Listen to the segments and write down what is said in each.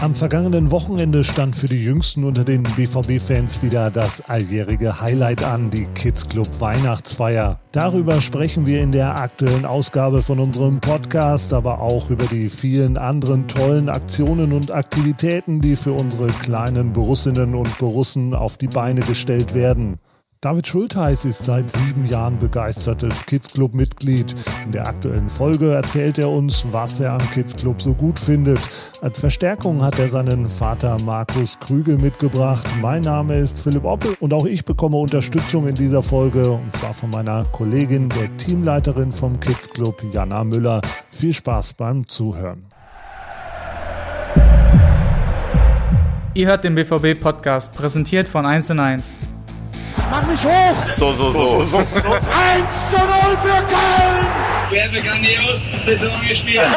Am vergangenen Wochenende stand für die Jüngsten unter den BVB-Fans wieder das alljährige Highlight an, die Kids Club Weihnachtsfeier. Darüber sprechen wir in der aktuellen Ausgabe von unserem Podcast, aber auch über die vielen anderen tollen Aktionen und Aktivitäten, die für unsere kleinen Borussinnen und Borussen auf die Beine gestellt werden. David Schultheiß ist seit sieben Jahren begeistertes Kids Club Mitglied. In der aktuellen Folge erzählt er uns, was er am Kids Club so gut findet. Als Verstärkung hat er seinen Vater Markus Krügel mitgebracht. Mein Name ist Philipp Oppel und auch ich bekomme Unterstützung in dieser Folge und zwar von meiner Kollegin, der Teamleiterin vom Kids Club, Jana Müller. Viel Spaß beim Zuhören. Ihr hört den BVB-Podcast, präsentiert von 1 1. Mach mich hoch! So, so, so. 1 zu 0 für Köln! Wir haben grandios Saison gespielt.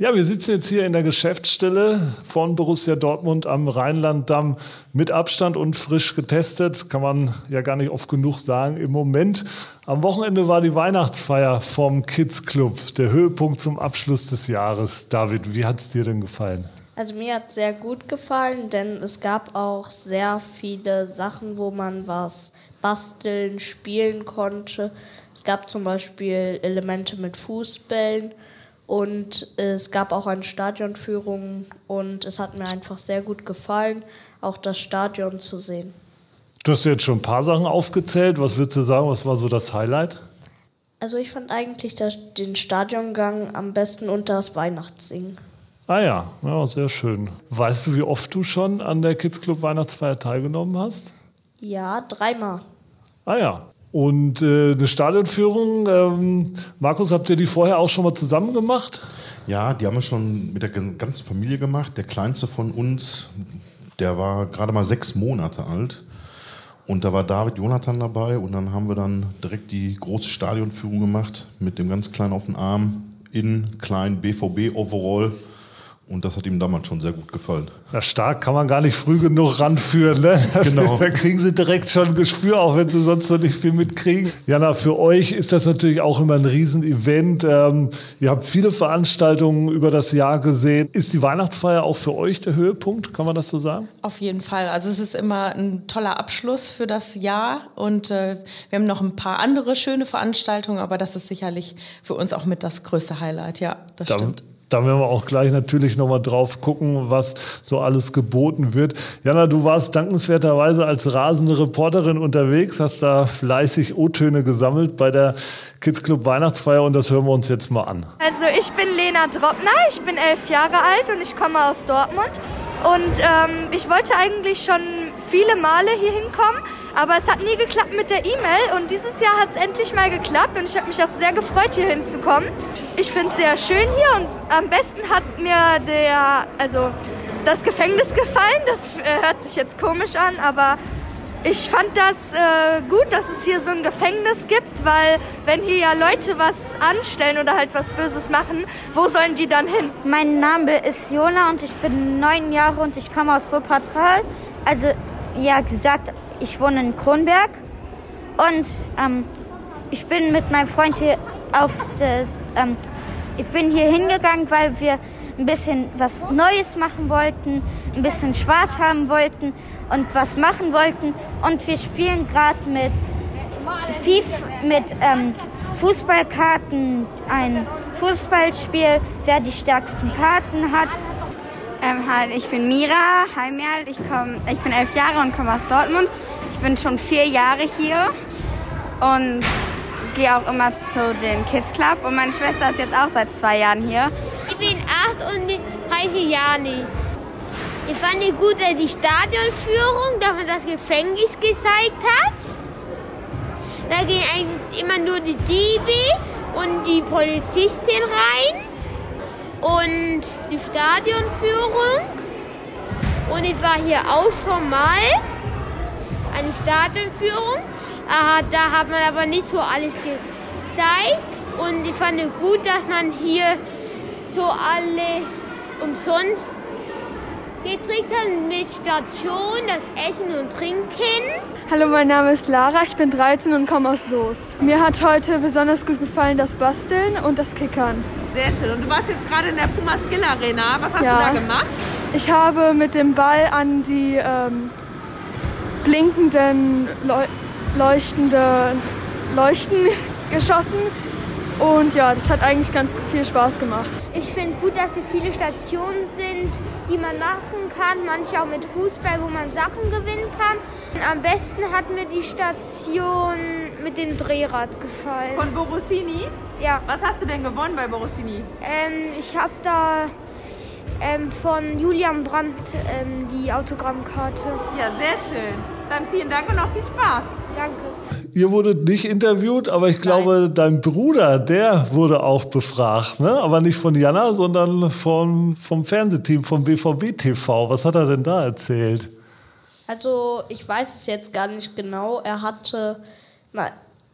Ja, wir sitzen jetzt hier in der Geschäftsstelle von Borussia Dortmund am Rheinlanddamm mit Abstand und frisch getestet. Kann man ja gar nicht oft genug sagen im Moment. Am Wochenende war die Weihnachtsfeier vom Kids Club, der Höhepunkt zum Abschluss des Jahres. David, wie hat es dir denn gefallen? Also mir hat sehr gut gefallen, denn es gab auch sehr viele Sachen, wo man was basteln, spielen konnte. Es gab zum Beispiel Elemente mit Fußbällen und es gab auch eine Stadionführung und es hat mir einfach sehr gut gefallen, auch das Stadion zu sehen. Du hast jetzt schon ein paar Sachen aufgezählt. Was würdest du sagen, was war so das Highlight? Also ich fand eigentlich den Stadiongang am besten und das Weihnachtssingen. Ah ja, ja, sehr schön. Weißt du, wie oft du schon an der Kids Club Weihnachtsfeier teilgenommen hast? Ja, dreimal. Ah ja. Und äh, eine Stadionführung, ähm, Markus, habt ihr die vorher auch schon mal zusammen gemacht? Ja, die haben wir schon mit der ganzen Familie gemacht. Der kleinste von uns, der war gerade mal sechs Monate alt. Und da war David Jonathan dabei und dann haben wir dann direkt die große Stadionführung gemacht mit dem ganz kleinen auf den Arm in kleinen BVB-Overall. Und das hat ihm damals schon sehr gut gefallen. Ja, stark kann man gar nicht früh genug ranführen. Ne? Genau. da kriegen sie direkt schon ein Gespür, auch wenn sie sonst noch nicht viel mitkriegen. Jana, für euch ist das natürlich auch immer ein Riesenevent. Ähm, ihr habt viele Veranstaltungen über das Jahr gesehen. Ist die Weihnachtsfeier auch für euch der Höhepunkt? Kann man das so sagen? Auf jeden Fall. Also es ist immer ein toller Abschluss für das Jahr. Und äh, wir haben noch ein paar andere schöne Veranstaltungen, aber das ist sicherlich für uns auch mit das größte Highlight. Ja, das Da- stimmt. Da werden wir auch gleich natürlich nochmal drauf gucken, was so alles geboten wird. Jana, du warst dankenswerterweise als rasende Reporterin unterwegs, hast da fleißig O-Töne gesammelt bei der Kids Club Weihnachtsfeier und das hören wir uns jetzt mal an. Also ich bin Lena Droppner, ich bin elf Jahre alt und ich komme aus Dortmund. Und ähm, ich wollte eigentlich schon viele Male hier hinkommen, aber es hat nie geklappt mit der E-Mail und dieses Jahr hat es endlich mal geklappt und ich habe mich auch sehr gefreut, hier hinzukommen. Ich finde es sehr schön hier und am besten hat mir der, also das Gefängnis gefallen. Das äh, hört sich jetzt komisch an, aber ich fand das äh, gut, dass es hier so ein Gefängnis gibt, weil wenn hier ja Leute was anstellen oder halt was Böses machen, wo sollen die dann hin? Mein Name ist Jona und ich bin neun Jahre und ich komme aus Wuppertal. Also, ja gesagt, ich wohne in Kronberg und ähm, ich bin mit meinem Freund hier auf das. Ähm, ich bin hier hingegangen, weil wir ein bisschen was Neues machen wollten, ein bisschen Spaß haben wollten und was machen wollten. Und wir spielen gerade mit FIFA, mit ähm, Fußballkarten ein Fußballspiel, wer die stärksten Karten hat. Ähm, hi, ich bin Mira Heimjal, ich, komm, ich bin elf Jahre und komme aus Dortmund. Ich bin schon vier Jahre hier und gehe auch immer zu den Kids Club. Und meine Schwester ist jetzt auch seit zwei Jahren hier. Ich bin acht und heiße Janis. Ich fand es gut, die Stadionführung, dass man das Gefängnis gezeigt hat. Da gehen eigentlich immer nur die Diebe und die Polizistin rein. Und die Stadionführung. Und ich war hier auch schon mal. Eine Stadionführung. Da hat man aber nicht so alles gezeigt. Und ich fand es gut, dass man hier so alles umsonst gekriegt hat mit Station, das Essen und Trinken. Hallo, mein Name ist Lara, ich bin 13 und komme aus Soest. Mir hat heute besonders gut gefallen das Basteln und das Kickern. Sehr schön. Und du warst jetzt gerade in der Puma Skill Arena. Was hast Ja. du da gemacht? Ich habe mit dem Ball an die ähm, blinkenden, leu leuchtende Leuchten geschossen. Und ja, das hat eigentlich ganz viel Spaß gemacht. Ich finde gut, dass hier viele Stationen sind, die man machen kann. Manche auch mit Fußball, wo man Sachen gewinnen kann. Am besten hat mir die Station mit dem Drehrad gefallen. Von Borusini? Ja. Was hast du denn gewonnen bei Borusini? Ähm, ich habe da ähm, von Julian Brandt ähm, die Autogrammkarte. Ja, sehr schön. Dann vielen Dank und noch viel Spaß. Danke. Ihr wurdet nicht interviewt, aber ich glaube, dein Bruder, der wurde auch befragt. Ne? Aber nicht von Jana, sondern vom, vom Fernsehteam, vom BVB TV. Was hat er denn da erzählt? Also, ich weiß es jetzt gar nicht genau. Er hatte, na,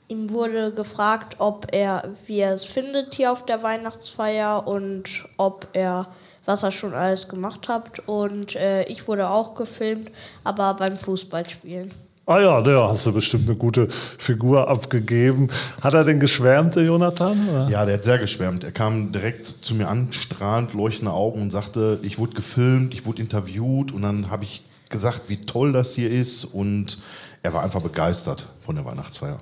ihm wurde gefragt, ob er, wie er es findet hier auf der Weihnachtsfeier und ob er, was er schon alles gemacht hat. Und äh, ich wurde auch gefilmt, aber beim Fußballspielen. Ah ja, da hast du bestimmt eine gute Figur abgegeben. Hat er denn geschwärmt, der Jonathan? oder? Ja, der hat sehr geschwärmt. Er kam direkt zu mir an, strahlend, leuchtende Augen und sagte, ich wurde gefilmt, ich wurde interviewt und dann habe ich gesagt, wie toll das hier ist und er war einfach begeistert von der Weihnachtsfeier.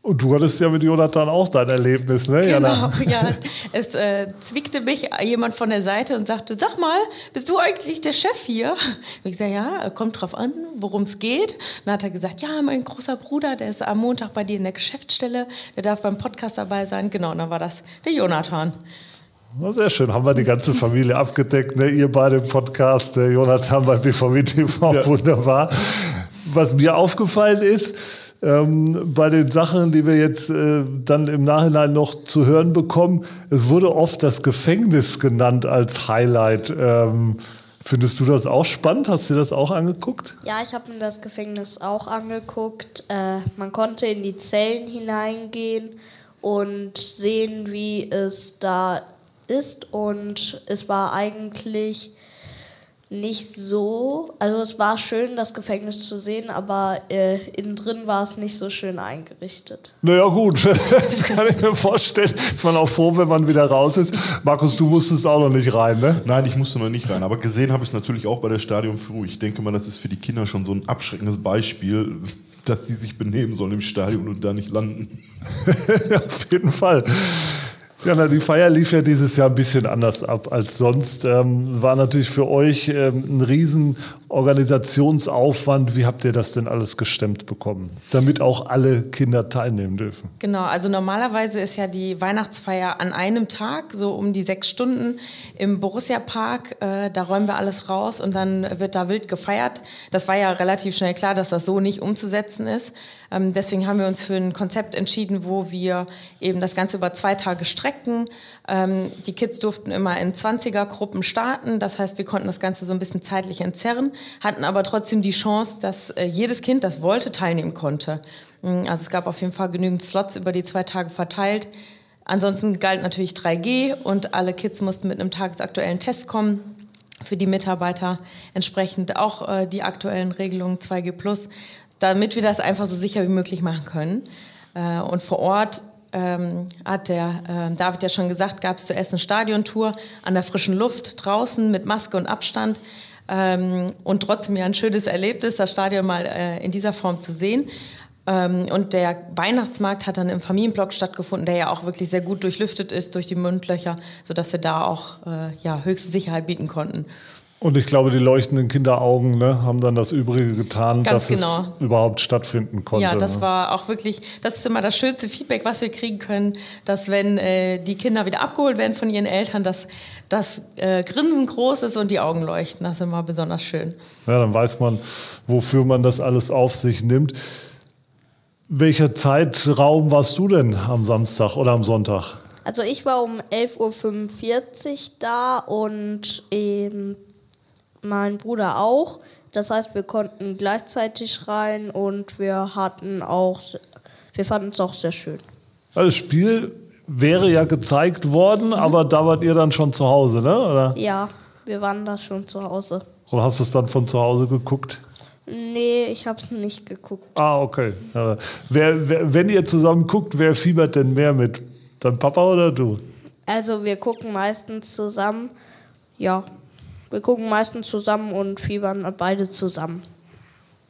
Und du hattest ja mit Jonathan auch dein Erlebnis, ne, Jana? Genau, ja. Es äh, zwickte mich jemand von der Seite und sagte, sag mal, bist du eigentlich der Chef hier? Und ich sage, ja, kommt drauf an, worum es geht. Dann hat er gesagt, ja, mein großer Bruder, der ist am Montag bei dir in der Geschäftsstelle, der darf beim Podcast dabei sein. Genau, und dann war das der Jonathan. Na, sehr schön, haben wir die ganze Familie abgedeckt. Ne? Ihr beide im Podcast, der Jonathan bei BVW TV, wunderbar. Was mir aufgefallen ist, ähm, bei den Sachen, die wir jetzt äh, dann im Nachhinein noch zu hören bekommen, es wurde oft das Gefängnis genannt als Highlight. Ähm, findest du das auch spannend? Hast du dir das auch angeguckt? Ja, ich habe mir das Gefängnis auch angeguckt. Äh, man konnte in die Zellen hineingehen und sehen, wie es da ist. Und es war eigentlich nicht so. Also es war schön, das Gefängnis zu sehen, aber äh, innen drin war es nicht so schön eingerichtet. Naja, gut, das kann ich mir vorstellen. Ist man auch froh, wenn man wieder raus ist. Markus, du musstest auch noch nicht rein, ne? Nein, ich musste noch nicht rein. Aber gesehen habe ich es natürlich auch bei der Stadionführung. Ich denke mal, das ist für die Kinder schon so ein abschreckendes Beispiel, dass die sich benehmen sollen im Stadion und da nicht landen. Auf jeden Fall. Ja, na, die Feier lief ja dieses Jahr ein bisschen anders ab als sonst. Ähm, war natürlich für euch ähm, ein riesen Organisationsaufwand. Wie habt ihr das denn alles gestemmt bekommen, damit auch alle Kinder teilnehmen dürfen? Genau, also normalerweise ist ja die Weihnachtsfeier an einem Tag, so um die sechs Stunden im Borussia Park. Äh, da räumen wir alles raus und dann wird da wild gefeiert. Das war ja relativ schnell klar, dass das so nicht umzusetzen ist. Ähm, deswegen haben wir uns für ein Konzept entschieden, wo wir eben das Ganze über zwei Tage streckten. Ähm, die Kids durften immer in 20er-Gruppen starten. Das heißt, wir konnten das Ganze so ein bisschen zeitlich entzerren, hatten aber trotzdem die Chance, dass äh, jedes Kind, das wollte, teilnehmen konnte. Mm, Also es gab auf jeden Fall genügend Slots über die zwei Tage verteilt. Ansonsten galt natürlich 3G und alle Kids mussten mit einem tagesaktuellen Test kommen. Für die Mitarbeiter entsprechend auch äh, die aktuellen Regelungen 2G Plus, damit wir das einfach so sicher wie möglich machen können. Äh, und vor Ort ähm, hat der äh, David ja schon gesagt, gab es zuerst eine Stadiontour an der frischen Luft draußen mit Maske und Abstand. Ähm, und trotzdem ja ein schönes Erlebnis, das Stadion mal äh, in dieser Form zu sehen. Ähm, und der Weihnachtsmarkt hat dann im Familienblock stattgefunden, der ja auch wirklich sehr gut durchlüftet ist durch die Mundlöcher, sodass wir da auch äh, ja, höchste Sicherheit bieten konnten. Und ich glaube, die leuchtenden Kinderaugen ne, haben dann das Übrige getan, Ganz dass genau. es überhaupt stattfinden konnte. Ja, das ne? war auch wirklich, das ist immer das schönste Feedback, was wir kriegen können, dass wenn äh, die Kinder wieder abgeholt werden von ihren Eltern, dass das äh, Grinsen groß ist und die Augen leuchten. Das ist immer besonders schön. Ja, dann weiß man, wofür man das alles auf sich nimmt. Welcher Zeitraum warst du denn am Samstag oder am Sonntag? Also ich war um 11.45 Uhr da und ähm, mein Bruder auch. Das heißt, wir konnten gleichzeitig rein und wir hatten auch, wir fanden es auch sehr schön. Das Spiel wäre ja gezeigt worden, Mhm. aber da wart ihr dann schon zu Hause, ne? Oder, Ja, wir waren da schon zu Hause. oder hast du es dann von zu Hause geguckt? Nee, ich habe es nicht geguckt. Ah, okay. Ja. Wer, wer, wenn ihr zusammen guckt, wer fiebert denn mehr mit? Dein Papa oder du? Also wir gucken meistens zusammen. Ja, wir gucken meistens zusammen und fiebern beide zusammen.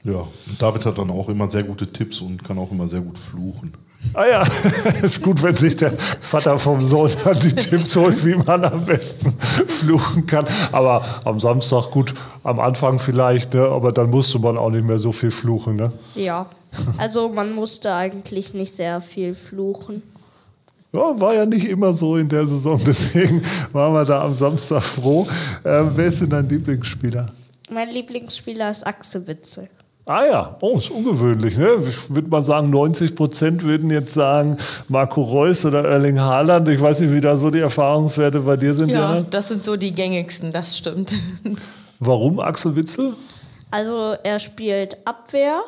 Ja, und David hat dann auch immer sehr gute Tipps und kann auch immer sehr gut fluchen. Ah ja, ist gut, wenn sich der Vater vom Sohn dann die Tipps holt, wie man am besten fluchen kann. Aber am Samstag gut, am Anfang vielleicht, ne? aber dann musste man auch nicht mehr so viel fluchen. Ne? Ja, also man musste eigentlich nicht sehr viel fluchen. Ja, war ja nicht immer so in der Saison, deswegen waren wir da am Samstag froh. Äh, wer ist denn dein Lieblingsspieler? Mein Lieblingsspieler ist Axel Witzel. Ah ja, oh, ist ungewöhnlich. Ne? Ich würde mal sagen, 90 Prozent würden jetzt sagen Marco Reus oder Erling Haaland. Ich weiß nicht, wie da so die Erfahrungswerte bei dir sind. Ja, Jana. das sind so die gängigsten, das stimmt. Warum Axel Witzel? Also er spielt Abwehr,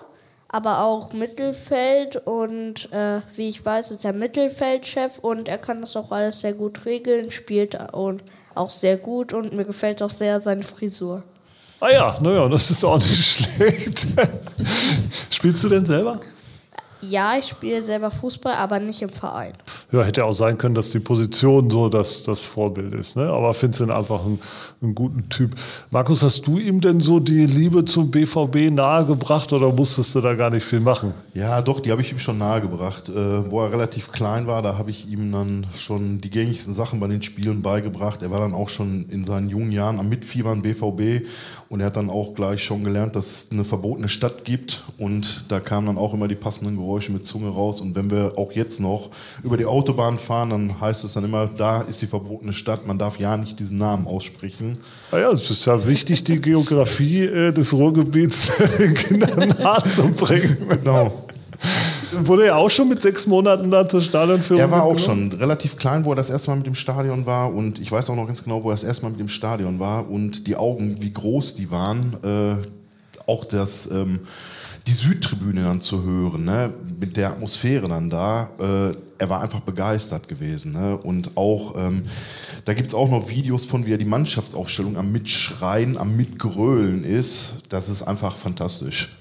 aber auch Mittelfeld und äh, wie ich weiß, ist er Mittelfeldchef und er kann das auch alles sehr gut regeln, spielt und auch sehr gut und mir gefällt auch sehr seine Frisur. Ah ja, naja, das ist auch nicht schlecht. Spielst du denn selber? Ja, ich spiele selber Fußball, aber nicht im Verein. Ja, hätte auch sein können, dass die Position so das, das Vorbild ist. Ne? Aber findest ihn einfach einen, einen guten Typ. Markus, hast du ihm denn so die Liebe zum BVB nahegebracht oder musstest du da gar nicht viel machen? Ja, doch, die habe ich ihm schon nahegebracht. Äh, wo er relativ klein war, da habe ich ihm dann schon die gängigsten Sachen bei den Spielen beigebracht. Er war dann auch schon in seinen jungen Jahren am Mitfiebern BVB und er hat dann auch gleich schon gelernt, dass es eine verbotene Stadt gibt und da kamen dann auch immer die passenden Geräusche mit Zunge raus und wenn wir auch jetzt noch über die Autobahn fahren, dann heißt es dann immer, da ist die verbotene Stadt, man darf ja nicht diesen Namen aussprechen. Ah ja, es ist ja wichtig, die Geografie äh, des Ruhrgebiets den Kindern nahezubringen. Genau. Wurde er auch schon mit sechs Monaten da zur Stadionführung? Er war auch schon relativ klein, wo er das erste Mal mit dem Stadion war. Und ich weiß auch noch ganz genau, wo er das erste Mal mit dem Stadion war. Und die Augen, wie groß die waren. Äh, auch das, ähm, die Südtribüne dann zu hören, ne? mit der Atmosphäre dann da. Äh, er war einfach begeistert gewesen. Ne? Und auch, ähm, da gibt es auch noch Videos von, wie er die Mannschaftsaufstellung am Mitschreien, am Mitgrölen ist. Das ist einfach fantastisch.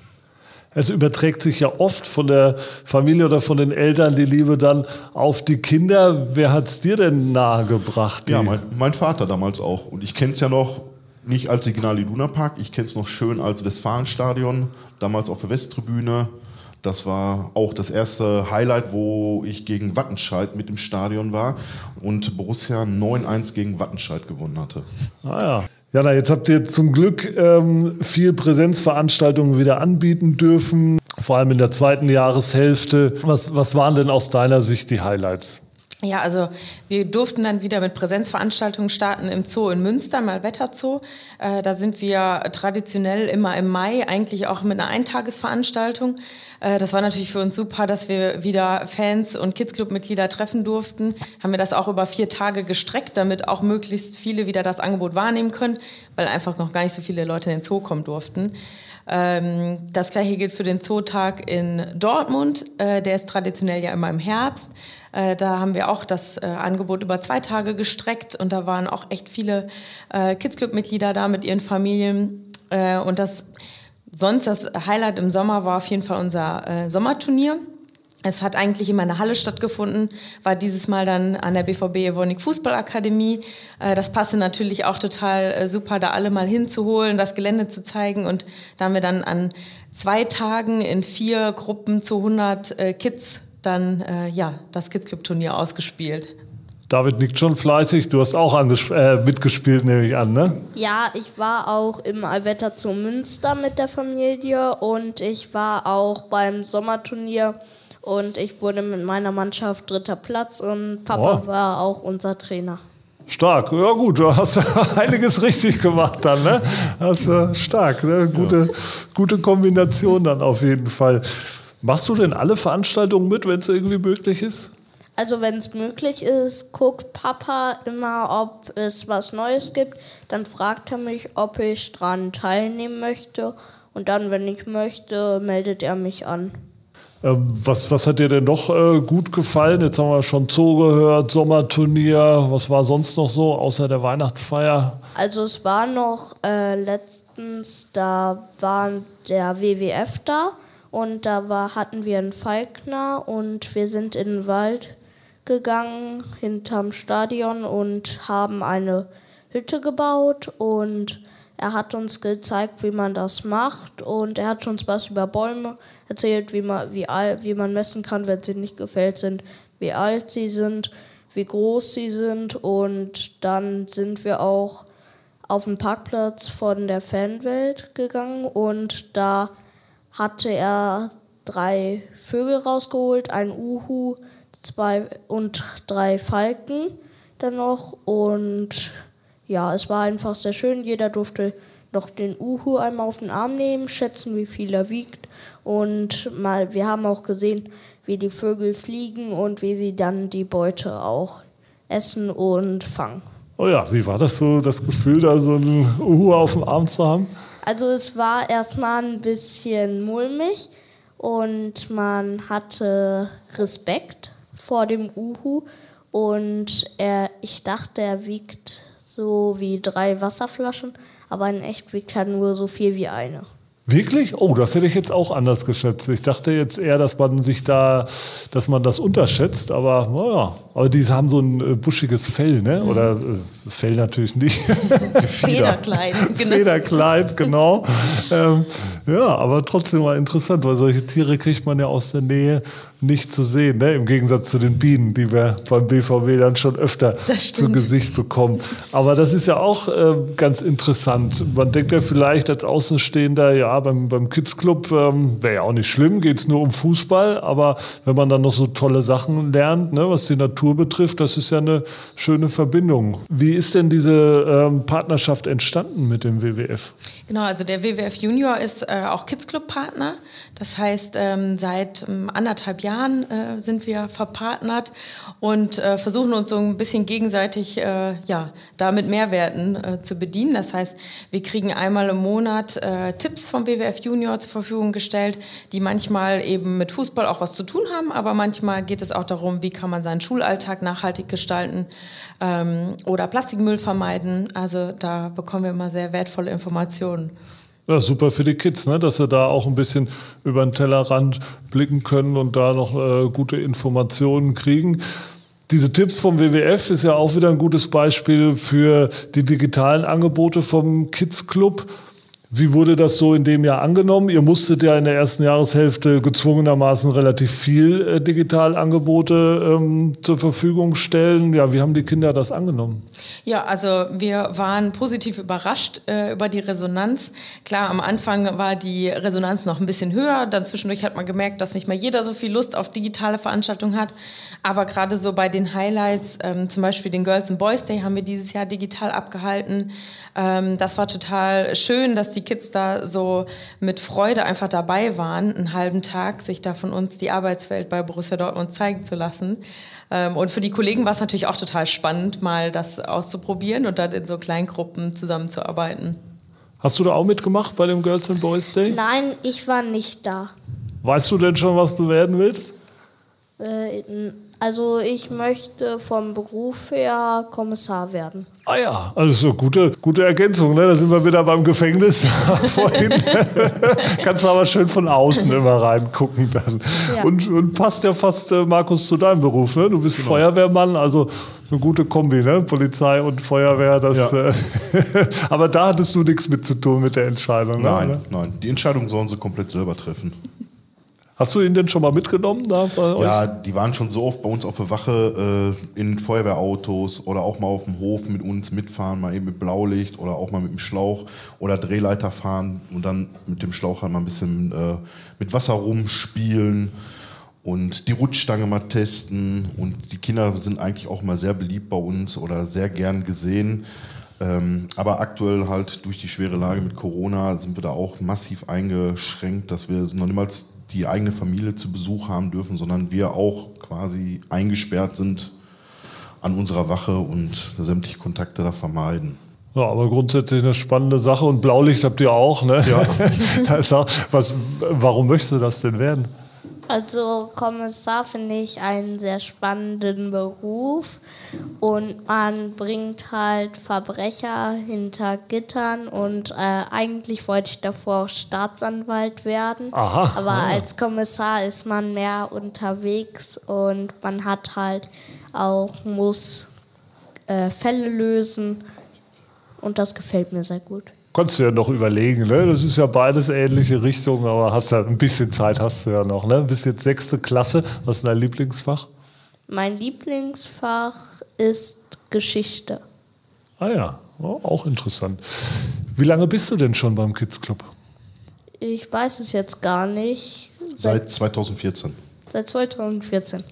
Es überträgt sich ja oft von der Familie oder von den Eltern die Liebe dann auf die Kinder. Wer hat es dir denn nahegebracht? Ja, mein, mein Vater damals auch. Und ich kenne es ja noch nicht als Signal Iduna Park, ich kenne es noch schön als Westfalenstadion, damals auf der Westtribüne. Das war auch das erste Highlight, wo ich gegen Wattenscheid mit im Stadion war und Borussia 9-1 gegen Wattenscheid gewonnen hatte. Ah ja. Jana, jetzt habt ihr zum Glück ähm, viel Präsenzveranstaltungen wieder anbieten dürfen, vor allem in der zweiten Jahreshälfte. Was, was waren denn aus deiner Sicht die Highlights? Ja, also wir durften dann wieder mit Präsenzveranstaltungen starten im Zoo in Münster, mal Wetterzoo. Äh, da sind wir traditionell immer im Mai, eigentlich auch mit einer Eintagesveranstaltung. Äh, das war natürlich für uns super, dass wir wieder Fans und Kidsclub-Mitglieder treffen durften. Haben wir das auch über vier Tage gestreckt, damit auch möglichst viele wieder das Angebot wahrnehmen können, weil einfach noch gar nicht so viele Leute in den Zoo kommen durften. Ähm, das gleiche gilt für den Zootag in Dortmund. Äh, der ist traditionell ja immer im Herbst. Äh, da haben wir auch das äh, Angebot über zwei Tage gestreckt und da waren auch echt viele äh, Kids-Club-Mitglieder da mit ihren Familien. Äh, und das sonst das Highlight im Sommer war auf jeden Fall unser äh, Sommerturnier. Es hat eigentlich immer in der Halle stattgefunden, war dieses Mal dann an der BVB Evonik Fußballakademie. Äh, Das passte natürlich auch total äh, super, da alle mal hinzuholen, das Gelände zu zeigen. Und da haben wir dann an zwei Tagen in vier Gruppen zu 100 äh, Kids dann ja, das Kids Club Turnier ausgespielt. David nickt schon fleißig. Du hast auch äh, mitgespielt, nehme ich an, ne? Ja, ich war auch im Alwetter zu Münster mit der Familie und ich war auch beim Sommerturnier und ich wurde mit meiner Mannschaft dritter Platz und Papa Oh. war auch unser Trainer. Stark. Ja gut, du hast einiges richtig gemacht dann, ne? Hast, äh, stark. Ne? Gute, gute Kombination dann auf jeden Fall. Machst du denn alle Veranstaltungen mit, wenn es irgendwie möglich ist? Also wenn es möglich ist, guckt Papa immer, ob es was Neues gibt. Dann fragt er mich, ob ich dran teilnehmen möchte. Und dann, wenn ich möchte, meldet er mich an. Ähm, was, was hat dir denn noch äh, gut gefallen? Jetzt haben wir schon Zoo gehört, Sommerturnier. Was war sonst noch so außer der Weihnachtsfeier? Also es war noch äh, letztens, da war der WWF da und da war, hatten wir einen Falkner und wir sind in den Wald gegangen hinterm Stadion und haben eine Hütte gebaut und er hat uns gezeigt, wie man das macht und er hat uns was über Bäume erzählt, wie man, wie, wie man messen kann, wenn sie nicht gefällt sind, wie alt sie sind, wie groß sie sind und dann sind wir auch auf den Parkplatz von der Fanwelt gegangen und da hatte er drei Vögel rausgeholt, ein Uhu, zwei und drei Falken dann noch und ja, es war einfach sehr schön. Jeder durfte noch den Uhu einmal auf den Arm nehmen, schätzen, wie viel er wiegt. Und mal, wir haben auch gesehen, wie die Vögel fliegen und wie sie dann die Beute auch essen und fangen. Oh ja, wie war das so, das Gefühl, da so einen Uhu auf dem Arm zu haben? Also es war erstmal ein bisschen mulmig und man hatte Respekt vor dem Uhu und er, ich dachte, er wiegt so wie drei Wasserflaschen, aber in echt wiegt er nur so viel wie eine. Wirklich? Oh, das hätte ich jetzt auch anders geschätzt. Ich dachte jetzt eher, dass man sich da, dass man das unterschätzt, aber naja, aber die haben so ein äh, buschiges Fell, ne? Mhm. Oder äh, Fell natürlich nicht. Federkleid, genau. Federkleid, genau. ähm, ja, aber trotzdem mal interessant, weil solche Tiere kriegt man ja aus der Nähe nicht zu sehen, ne? im Gegensatz zu den Bienen, die wir beim BVB dann schon öfter zu Gesicht bekommen. Aber das ist ja auch äh, ganz interessant. Man denkt ja vielleicht als Außenstehender, ja, beim, beim Kids Club ähm, wäre ja auch nicht schlimm, geht es nur um Fußball, aber wenn man dann noch so tolle Sachen lernt, ne, was die Natur Natur betrifft, das ist ja eine schöne Verbindung. Wie ist denn diese ähm, Partnerschaft entstanden mit dem WWF? Genau, also der WWF Junior ist äh, auch Kids Club Partner. Das heißt, ähm, seit ähm, anderthalb Jahren äh, sind wir verpartnert und äh, versuchen uns so ein bisschen gegenseitig äh, ja, da mit Mehrwerten äh, zu bedienen. Das heißt, wir kriegen einmal im Monat äh, Tipps vom WWF Junior zur Verfügung gestellt, die manchmal eben mit Fußball auch was zu tun haben, aber manchmal geht es auch darum, wie kann man seinen Schulalltag Alltag nachhaltig gestalten ähm, oder Plastikmüll vermeiden. Also da bekommen wir immer sehr wertvolle Informationen. Ja, super für die Kids, ne? dass sie da auch ein bisschen über den Tellerrand blicken können und da noch äh, gute Informationen kriegen. Diese Tipps vom WWF ist ja auch wieder ein gutes Beispiel für die digitalen Angebote vom Kids Club. Wie wurde das so in dem Jahr angenommen? Ihr musstet ja in der ersten Jahreshälfte gezwungenermaßen relativ viel äh, Digitalangebote ähm, zur Verfügung stellen. Ja, wie haben die Kinder das angenommen? Ja, also wir waren positiv überrascht äh, über die Resonanz. Klar, am Anfang war die Resonanz noch ein bisschen höher. Dann zwischendurch hat man gemerkt, dass nicht mehr jeder so viel Lust auf digitale Veranstaltungen hat. Aber gerade so bei den Highlights, ähm, zum Beispiel den Girls and Boys Day, haben wir dieses Jahr digital abgehalten. Ähm, das war total schön, dass die Kids da so mit Freude einfach dabei waren, einen halben Tag sich da von uns die Arbeitswelt bei Borussia Dortmund zeigen zu lassen. Ähm, und für die Kollegen war es natürlich auch total spannend, mal das auszuprobieren und dann in so Kleingruppen zusammenzuarbeiten. Hast du da auch mitgemacht bei dem Girls and Boys Day? Nein, ich war nicht da. Weißt du denn schon, was du werden willst? Äh, also ich möchte vom Beruf her Kommissar werden. Ah ja, also so gute, gute Ergänzung. Ne? Da sind wir wieder beim Gefängnis vorhin. Kannst du aber schön von außen immer reingucken dann. Ja. Und, und, passt ja fast, äh, Markus, zu deinem Beruf. Ne? Du bist genau. Feuerwehrmann, also eine gute Kombi, ne? Polizei und Feuerwehr. Das, ja. äh, aber da hattest du nichts mit zu tun mit der Entscheidung. Ne? Nein, ne? nein. Die Entscheidung sollen sie komplett selber treffen. Hast du ihn denn schon mal mitgenommen da bei euch? Ja, die waren schon so oft bei uns auf der Wache äh, in Feuerwehrautos oder auch mal auf dem Hof mit uns mitfahren, mal eben mit Blaulicht oder auch mal mit dem Schlauch oder Drehleiter fahren und dann mit dem Schlauch halt mal ein bisschen äh, mit Wasser rumspielen und die Rutschstange mal testen. Und die Kinder sind eigentlich auch mal sehr beliebt bei uns oder sehr gern gesehen. Ähm, aber aktuell halt durch die schwere Lage mit Corona sind wir da auch massiv eingeschränkt, dass wir noch niemals die eigene Familie zu Besuch haben dürfen, sondern wir auch quasi eingesperrt sind an unserer Wache und sämtliche Kontakte da vermeiden. Ja, aber grundsätzlich eine spannende Sache und Blaulicht habt ihr auch, ne? Ja. auch, was, warum möchtest du das denn werden? Also Kommissar finde ich einen sehr spannenden Beruf und man bringt halt Verbrecher hinter Gittern und äh, eigentlich wollte ich davor auch Staatsanwalt werden. Aha, Aber ah. als Kommissar ist man mehr unterwegs und man hat halt auch, muss äh, Fälle lösen und das gefällt mir sehr gut. Konntest du ja noch überlegen, ne? Das ist ja beides ähnliche Richtungen, aber hast ja ein bisschen Zeit hast du ja noch, ne? Bist jetzt sechste Klasse. Was ist dein Lieblingsfach? Mein Lieblingsfach ist Geschichte. Ah ja, oh, auch interessant. Wie lange bist du denn schon beim Kids Club? Ich weiß es jetzt gar nicht. Seit 2014. Seit 2014.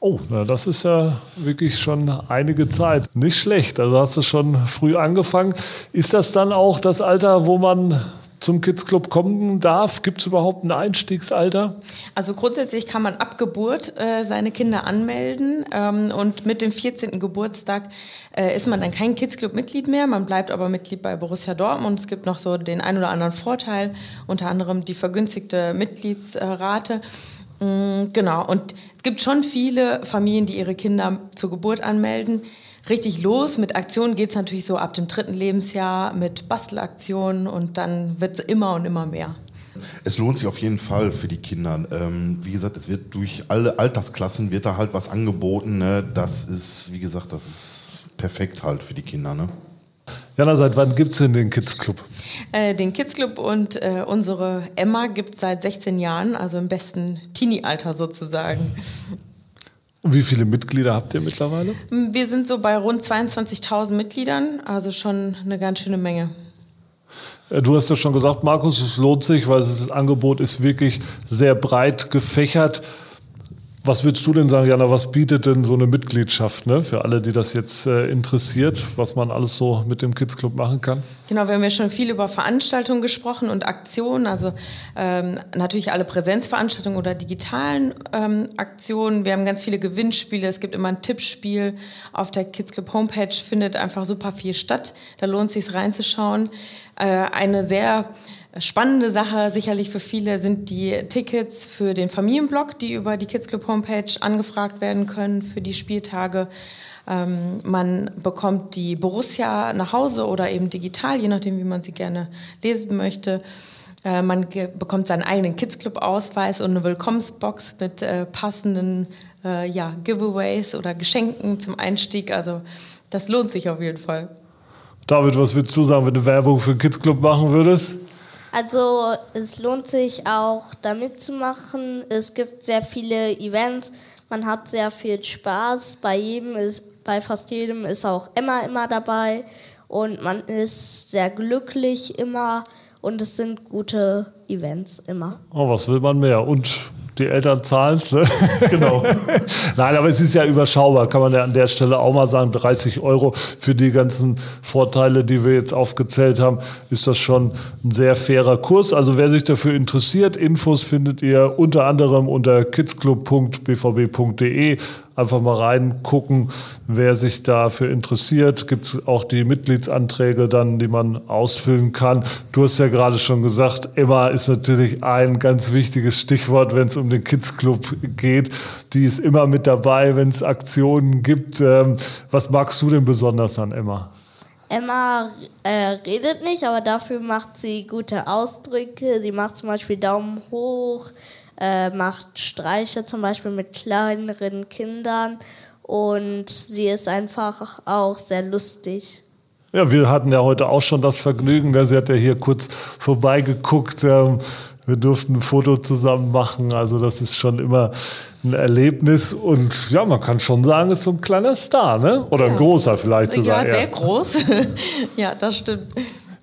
Oh, na, das ist ja wirklich schon einige Zeit. Nicht schlecht. Also hast du schon früh angefangen. Ist das dann auch das Alter, wo man zum Kids Club kommen darf? Gibt es überhaupt ein Einstiegsalter? Also grundsätzlich kann man ab Geburt äh, seine Kinder anmelden ähm, und mit dem 14. Geburtstag äh, ist man dann kein Kids Club Mitglied mehr. Man bleibt aber Mitglied bei Borussia Dortmund. Es gibt noch so den ein oder anderen Vorteil, unter anderem die vergünstigte Mitgliedsrate. Mm, Genau, und es gibt schon viele Familien, die ihre Kinder zur Geburt anmelden. Richtig los mit Aktionen geht es natürlich so ab dem dritten Lebensjahr mit Bastelaktionen und dann wird es immer und immer mehr. Es lohnt sich auf jeden Fall für die Kinder. Ähm, wie gesagt, es wird durch alle Altersklassen wird da halt was angeboten. Ne? Das ist, wie gesagt, das ist perfekt halt für die Kinder. Ne? Jana, seit wann gibt es denn den Kids Club? Äh, den Kids Club und äh, unsere Emma gibt es seit 16 Jahren, also im besten Teenie-Alter sozusagen. Und wie viele Mitglieder habt ihr mittlerweile? Wir sind so bei rund 22.000 Mitgliedern, also schon eine ganz schöne Menge. Äh, Du hast ja schon gesagt, Markus, es lohnt sich, weil das Angebot ist wirklich sehr breit gefächert. Was würdest du denn sagen, Jana, was bietet denn so eine Mitgliedschaft ne, für alle, die das jetzt äh, interessiert, was man alles so mit dem Kids Club machen kann? Genau, wir haben ja schon viel über Veranstaltungen gesprochen und Aktionen, also ähm, natürlich alle Präsenzveranstaltungen oder digitalen ähm, Aktionen. Wir haben ganz viele Gewinnspiele, es gibt immer ein Tippspiel auf der Kids Club Homepage, findet einfach super viel statt. Da lohnt es sich reinzuschauen. Äh, eine sehr spannende Sache sicherlich für viele sind die Tickets für den Familienblock, die über die Kids Club Homepage angefragt werden können für die Spieltage. Ähm, man bekommt die Borussia nach Hause oder eben digital, je nachdem, wie man sie gerne lesen möchte. Äh, man bekommt seinen eigenen Kids Club Ausweis und eine Willkommensbox mit äh, passenden äh, ja, Giveaways oder Geschenken zum Einstieg. Also das lohnt sich auf jeden Fall. David, was würdest du sagen, wenn du Werbung für den Kids Club machen würdest? Also es lohnt sich auch da mitzumachen. Es gibt sehr viele Events. Man hat sehr viel Spaß. Bei jedem ist, bei fast jedem ist auch Emma immer dabei. Und man ist sehr glücklich immer. Und es sind gute Events immer. Oh, was will man mehr? Und die Eltern zahlen es, ne? Genau. Nein, aber es ist ja überschaubar, kann man ja an der Stelle auch mal sagen. 30 Euro für die ganzen Vorteile, die wir jetzt aufgezählt haben, ist das schon ein sehr fairer Kurs. Also wer sich dafür interessiert, Infos findet ihr unter anderem unter kidsclub.bvb.de. Einfach mal reingucken, wer sich dafür interessiert. Gibt es auch die Mitgliedsanträge dann, die man ausfüllen kann. Du hast ja gerade schon gesagt, Emma ist natürlich ein ganz wichtiges Stichwort, wenn es um den Kids Club geht. Die ist immer mit dabei, wenn es Aktionen gibt. Ähm, was magst du denn besonders an Emma? Emma äh, redet nicht, aber dafür macht sie gute Ausdrücke. Sie macht zum Beispiel Daumen hoch, äh, macht Streiche zum Beispiel mit kleineren Kindern und sie ist einfach auch sehr lustig. Ja, wir hatten ja heute auch schon das Vergnügen. Sie hat ja hier kurz vorbeigeguckt. Ähm, wir durften ein Foto zusammen machen. Also das ist schon immer ein Erlebnis. Und ja, man kann schon sagen, ist so ein kleiner Star, ne? Oder ein Ja. großer vielleicht sogar. ja, sehr eher. groß. ja, das stimmt.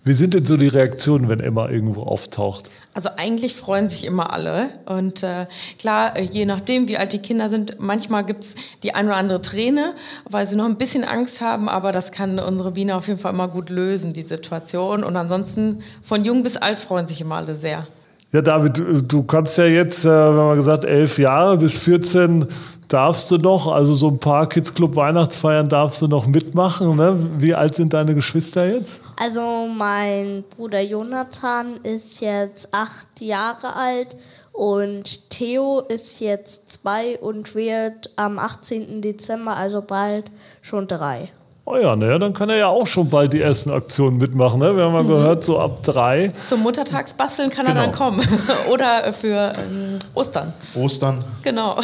Wie sind denn so die Reaktionen, wenn Emma irgendwo auftaucht? Also eigentlich freuen sich immer alle. Und äh, klar, je nachdem, wie alt die Kinder sind, manchmal gibt's die ein oder andere Träne, weil sie noch ein bisschen Angst haben, aber das kann unsere Biene auf jeden Fall immer gut lösen, die Situation. Und ansonsten von jung bis alt freuen sich immer alle sehr. Ja, David, du- kannst ja jetzt, äh, wenn man gesagt, elf Jahre bis 14 darfst du noch, also so ein paar Kids Club Weihnachtsfeiern darfst du noch mitmachen. Ne? Wie alt sind deine Geschwister jetzt? Also mein Bruder Jonathan ist jetzt acht Jahre alt Und Theo ist jetzt zwei und wird am 18. Dezember, also bald, schon drei. Oh ja, naja, dann kann er ja auch schon bald die ersten Aktionen mitmachen. Ne? Wir haben mal mhm. gehört, so ab drei. Zum Muttertagsbasteln kann genau. er dann genau. kommen. Oder für ähm, Ostern. Ostern. Genau.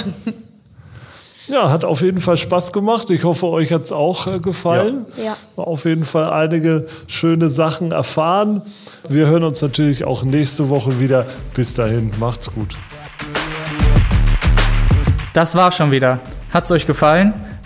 Ja, hat auf jeden Fall Spaß gemacht. Ich hoffe, euch hat es auch äh, gefallen. Ja. ja. Auf jeden Fall einige schöne Sachen erfahren. Wir hören uns natürlich auch nächste Woche wieder. Bis dahin, macht's gut. Das war schon wieder. Hat's euch gefallen?